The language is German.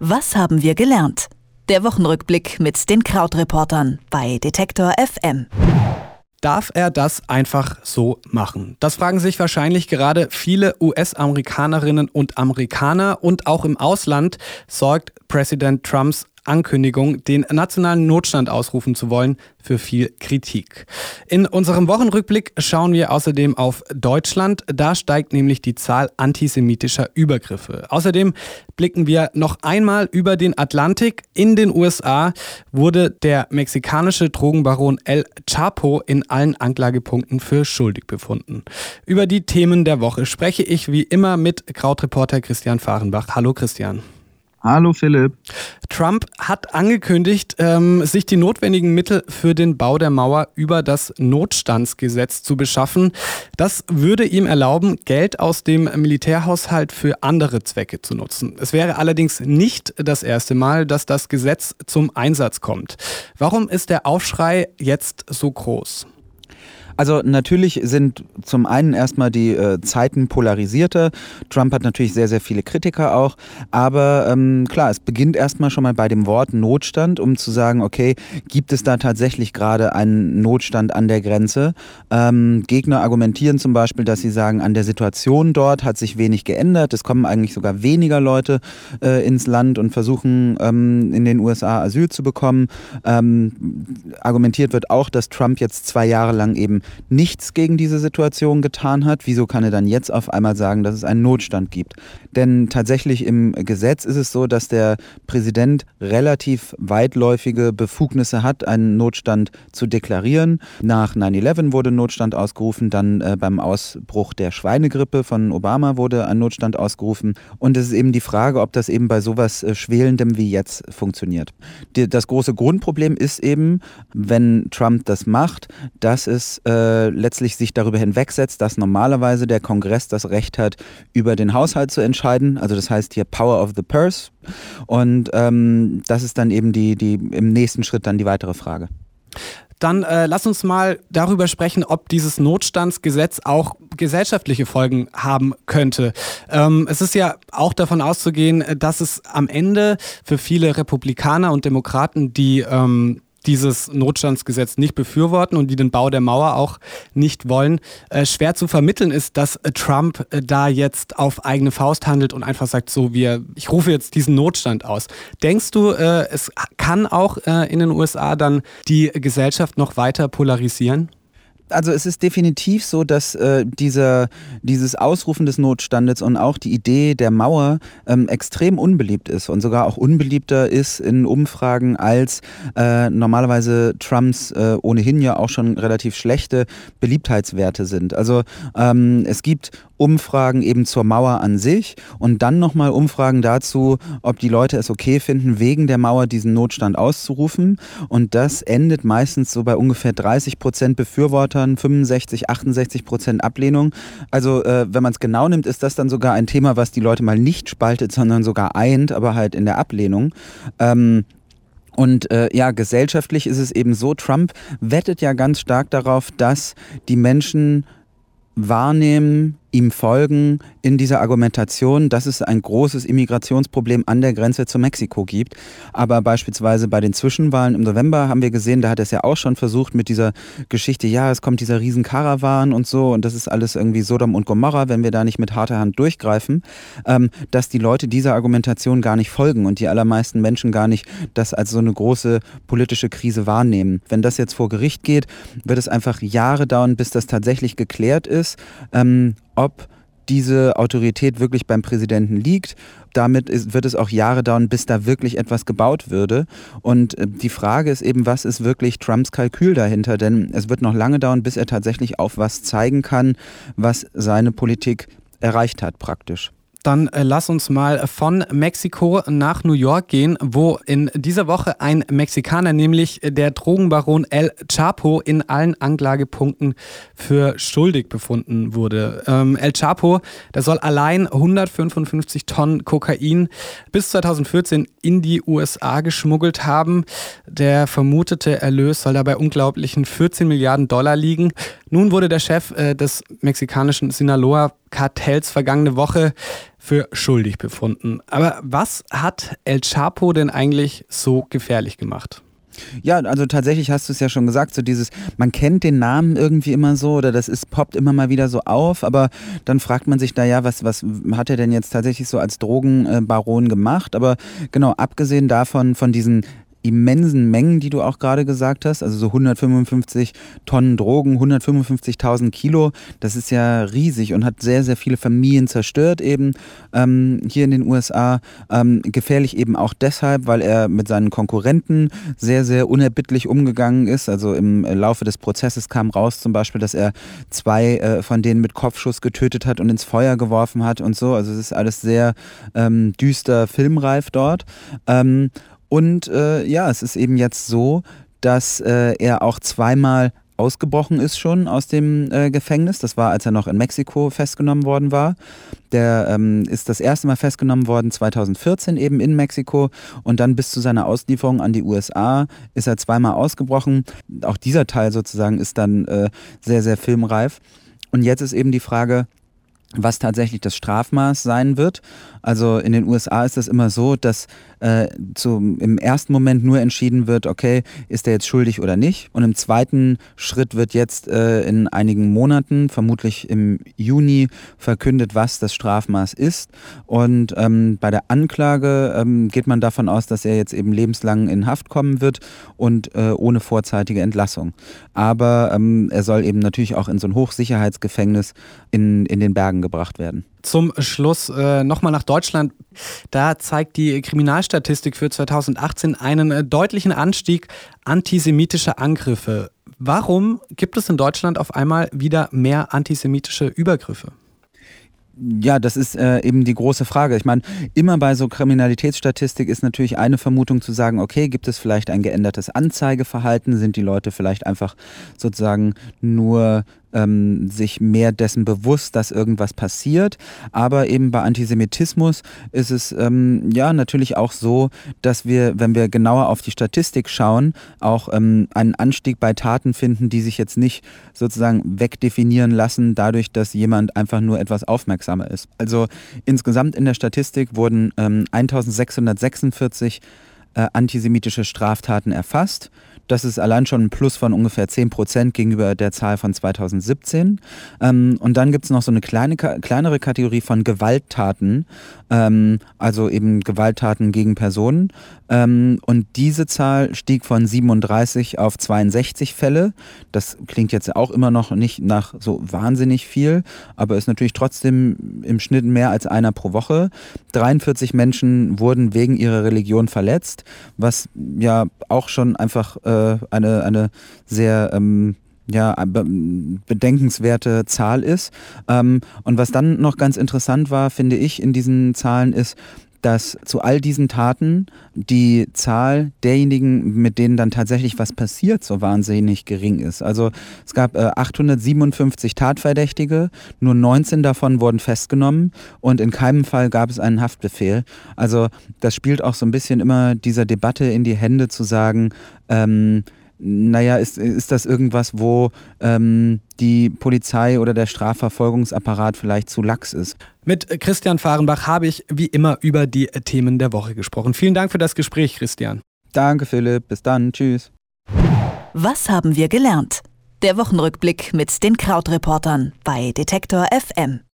Was haben wir gelernt? Der Wochenrückblick mit den Krautreportern bei Detektor FM. Darf er das einfach so machen? Das fragen sich wahrscheinlich gerade viele US-Amerikanerinnen und Amerikaner und auch im Ausland sorgt Präsident Trumps Ankündigung, den nationalen Notstand ausrufen zu wollen, für viel Kritik. In unserem Wochenrückblick schauen wir außerdem auf Deutschland. Da steigt nämlich die Zahl antisemitischer Übergriffe. Außerdem blicken wir noch einmal über den Atlantik. In den USA wurde der mexikanische Drogenbaron El Chapo in allen Anklagepunkten für schuldig befunden. Über die Themen der Woche spreche ich wie immer mit Krautreporter Christian Fahrenbach. Hallo Christian. Hallo Philipp. Trump hat angekündigt, ähm, sich die notwendigen Mittel für den Bau der Mauer über das Notstandsgesetz zu beschaffen. Das würde ihm erlauben, Geld aus dem Militärhaushalt für andere Zwecke zu nutzen. Es wäre allerdings nicht das erste Mal, dass das Gesetz zum Einsatz kommt. Warum ist der Aufschrei jetzt so groß? Also natürlich sind zum einen erstmal die äh, Zeiten polarisierter. Trump hat natürlich sehr, sehr viele Kritiker auch. Aber ähm, klar, es beginnt erstmal schon mal bei dem Wort Notstand, um zu sagen, okay, gibt es da tatsächlich gerade einen Notstand an der Grenze? Ähm, Gegner argumentieren zum Beispiel, dass sie sagen, an der Situation dort hat sich wenig geändert. Es kommen eigentlich sogar weniger Leute äh, ins Land und versuchen ähm, in den USA Asyl zu bekommen. Ähm, argumentiert wird auch, dass Trump jetzt zwei Jahre lang eben nichts gegen diese Situation getan hat, wieso kann er dann jetzt auf einmal sagen, dass es einen Notstand gibt? Denn tatsächlich im Gesetz ist es so, dass der Präsident relativ weitläufige Befugnisse hat, einen Notstand zu deklarieren. Nach 9-11 wurde Notstand ausgerufen, dann äh, beim Ausbruch der Schweinegrippe von Obama wurde ein Notstand ausgerufen. Und es ist eben die Frage, ob das eben bei sowas äh, Schwelendem wie jetzt funktioniert. Die, das große Grundproblem ist eben, wenn Trump das macht, dass es äh, äh, letztlich sich darüber hinwegsetzt, dass normalerweise der Kongress das Recht hat, über den Haushalt zu entscheiden. Also das heißt hier Power of the Purse. Und ähm, das ist dann eben die, die im nächsten Schritt dann die weitere Frage. Dann äh, lass uns mal darüber sprechen, ob dieses Notstandsgesetz auch gesellschaftliche Folgen haben könnte. Ähm, es ist ja auch davon auszugehen, dass es am Ende für viele Republikaner und Demokraten, die ähm, dieses Notstandsgesetz nicht befürworten und die den Bau der Mauer auch nicht wollen, äh, schwer zu vermitteln ist, dass äh, Trump äh, da jetzt auf eigene Faust handelt und einfach sagt, so wir, ich rufe jetzt diesen Notstand aus. Denkst du, äh, es kann auch in den USA dann die Gesellschaft noch weiter polarisieren? Also es ist definitiv so, dass äh, dieser, dieses Ausrufen des Notstandes und auch die Idee der Mauer ähm, extrem unbeliebt ist und sogar auch unbeliebter ist in Umfragen als äh, normalerweise Trumps äh, ohnehin ja auch schon relativ schlechte Beliebtheitswerte sind. Also ähm, es gibt Umfragen eben zur Mauer an sich und dann nochmal Umfragen dazu, ob die Leute es okay finden, wegen der Mauer diesen Notstand auszurufen. Und das endet meistens so bei ungefähr 30 Prozent Befürwortern, 65, 68 Prozent Ablehnung. Also äh, wenn man es genau nimmt, ist das dann sogar ein Thema, was die Leute mal nicht spaltet, sondern sogar eint, aber halt in der Ablehnung. Ähm, und äh, ja, gesellschaftlich ist es eben so, Trump wettet ja ganz stark darauf, dass die Menschen wahrnehmen, ihm folgen in dieser Argumentation, dass es ein großes Immigrationsproblem an der Grenze zu Mexiko gibt. Aber beispielsweise bei den Zwischenwahlen im November haben wir gesehen, da hat er es ja auch schon versucht mit dieser Geschichte, ja, es kommt dieser Riesenkarawan und so und das ist alles irgendwie Sodom und Gomorra, wenn wir da nicht mit harter Hand durchgreifen, ähm, dass die Leute dieser Argumentation gar nicht folgen und die allermeisten Menschen gar nicht das als so eine große politische Krise wahrnehmen. Wenn das jetzt vor Gericht geht, wird es einfach Jahre dauern, bis das tatsächlich geklärt ist. Ähm, ob diese Autorität wirklich beim Präsidenten liegt. Damit ist, wird es auch Jahre dauern, bis da wirklich etwas gebaut würde. Und äh, die Frage ist eben, was ist wirklich Trumps Kalkül dahinter? Denn es wird noch lange dauern, bis er tatsächlich auf was zeigen kann, was seine Politik erreicht hat praktisch. Dann äh, lass uns mal von Mexiko nach New York gehen, wo in dieser Woche ein Mexikaner, nämlich der Drogenbaron El Chapo, in allen Anklagepunkten für schuldig befunden wurde. Ähm, El Chapo, der soll allein 155 Tonnen Kokain bis 2014 in die USA geschmuggelt haben. Der vermutete Erlös soll dabei unglaublichen 14 Milliarden Dollar liegen. Nun wurde der Chef äh, des mexikanischen Sinaloa Drogenkartells vergangene Woche für schuldig befunden. Aber was hat El Chapo denn eigentlich so gefährlich gemacht? Ja, also tatsächlich hast du es ja schon gesagt, so dieses, man kennt den Namen irgendwie immer so oder das ist, poppt immer mal wieder so auf, aber dann fragt man sich, naja, was, was hat er denn jetzt tatsächlich so als Drogenbaron gemacht? Aber genau, abgesehen davon, von diesen immensen Mengen, die du auch gerade gesagt hast, also so 155 Tonnen Drogen, 155.000 Kilo, das ist ja riesig und hat sehr, sehr viele Familien zerstört eben ähm, hier in den USA. Ähm, gefährlich eben auch deshalb, weil er mit seinen Konkurrenten sehr, sehr unerbittlich umgegangen ist. Also im Laufe des Prozesses kam raus zum Beispiel, dass er zwei äh, von denen mit Kopfschuss getötet hat und ins Feuer geworfen hat und so. Also es ist alles sehr ähm, düster filmreif dort. Und äh, ja, es ist eben jetzt so, dass äh, er auch zweimal ausgebrochen ist schon aus dem äh, Gefängnis. Das war, als er noch in Mexiko festgenommen worden war. Der ähm, ist das erste Mal festgenommen worden 2014 eben in Mexiko und dann bis zu seiner Auslieferung an die USA ist er zweimal ausgebrochen. Auch dieser Teil sozusagen ist dann äh, sehr, sehr filmreif. Und jetzt ist eben die Frage, was tatsächlich das Strafmaß sein wird. Also in den USA ist das immer so, dass äh, zu, im ersten Moment nur entschieden wird, okay, ist er jetzt schuldig oder nicht. Und im zweiten Schritt wird jetzt äh, in einigen Monaten, vermutlich im Juni, verkündet, was das Strafmaß ist. Und ähm, bei der Anklage ähm, geht man davon aus, dass er jetzt eben lebenslang in Haft kommen wird und äh, ohne vorzeitige Entlassung. Aber ähm, er soll eben natürlich auch in so ein Hochsicherheitsgefängnis in, in den Bergen gebracht werden. Zum Schluss äh, nochmal nach Deutschland. Da zeigt die Kriminalstatistik für 2018 einen äh, deutlichen Anstieg antisemitischer Angriffe. Warum gibt es in Deutschland auf einmal wieder mehr antisemitische Übergriffe? Ja, das ist äh, eben die große Frage. Ich meine, immer bei so Kriminalitätsstatistik ist natürlich eine Vermutung zu sagen, okay, gibt es vielleicht ein geändertes Anzeigeverhalten? Sind die Leute vielleicht einfach sozusagen nur ähm, sich mehr dessen bewusst, dass irgendwas passiert. Aber eben bei Antisemitismus ist es ähm, ja natürlich auch so, dass wir, wenn wir genauer auf die Statistik schauen, auch ähm, einen Anstieg bei Taten finden, die sich jetzt nicht sozusagen wegdefinieren lassen, dadurch, dass jemand einfach nur etwas aufmerksamer ist. Also insgesamt in der Statistik wurden 1646 ähm, äh, antisemitische Straftaten erfasst. Das ist allein schon ein Plus von ungefähr 10 Prozent gegenüber der Zahl von 2017. Ähm, und dann gibt es noch so eine kleine, kleinere Kategorie von Gewalttaten, ähm, also eben Gewalttaten gegen Personen. Ähm, und diese Zahl stieg von 37 auf 62 Fälle. Das klingt jetzt auch immer noch nicht nach so wahnsinnig viel, aber ist natürlich trotzdem im Schnitt mehr als einer pro Woche. 43 Menschen wurden wegen ihrer Religion verletzt, was ja auch schon einfach äh, eine, eine sehr ähm, ja, bedenkenswerte Zahl ist. Ähm, und was dann noch ganz interessant war, finde ich, in diesen Zahlen ist, dass zu all diesen Taten die Zahl derjenigen, mit denen dann tatsächlich was passiert, so wahnsinnig gering ist. Also es gab äh, 857 Tatverdächtige, nur 19 davon wurden festgenommen und in keinem Fall gab es einen Haftbefehl. Also das spielt auch so ein bisschen immer dieser Debatte in die Hände zu sagen, ähm, naja, ist, ist das irgendwas, wo ähm, die Polizei oder der Strafverfolgungsapparat vielleicht zu lax ist? Mit Christian Fahrenbach habe ich wie immer über die Themen der Woche gesprochen. Vielen Dank für das Gespräch, Christian. Danke, Philipp. Bis dann. Tschüss. Was haben wir gelernt? Der Wochenrückblick mit den Krautreportern bei Detektor FM.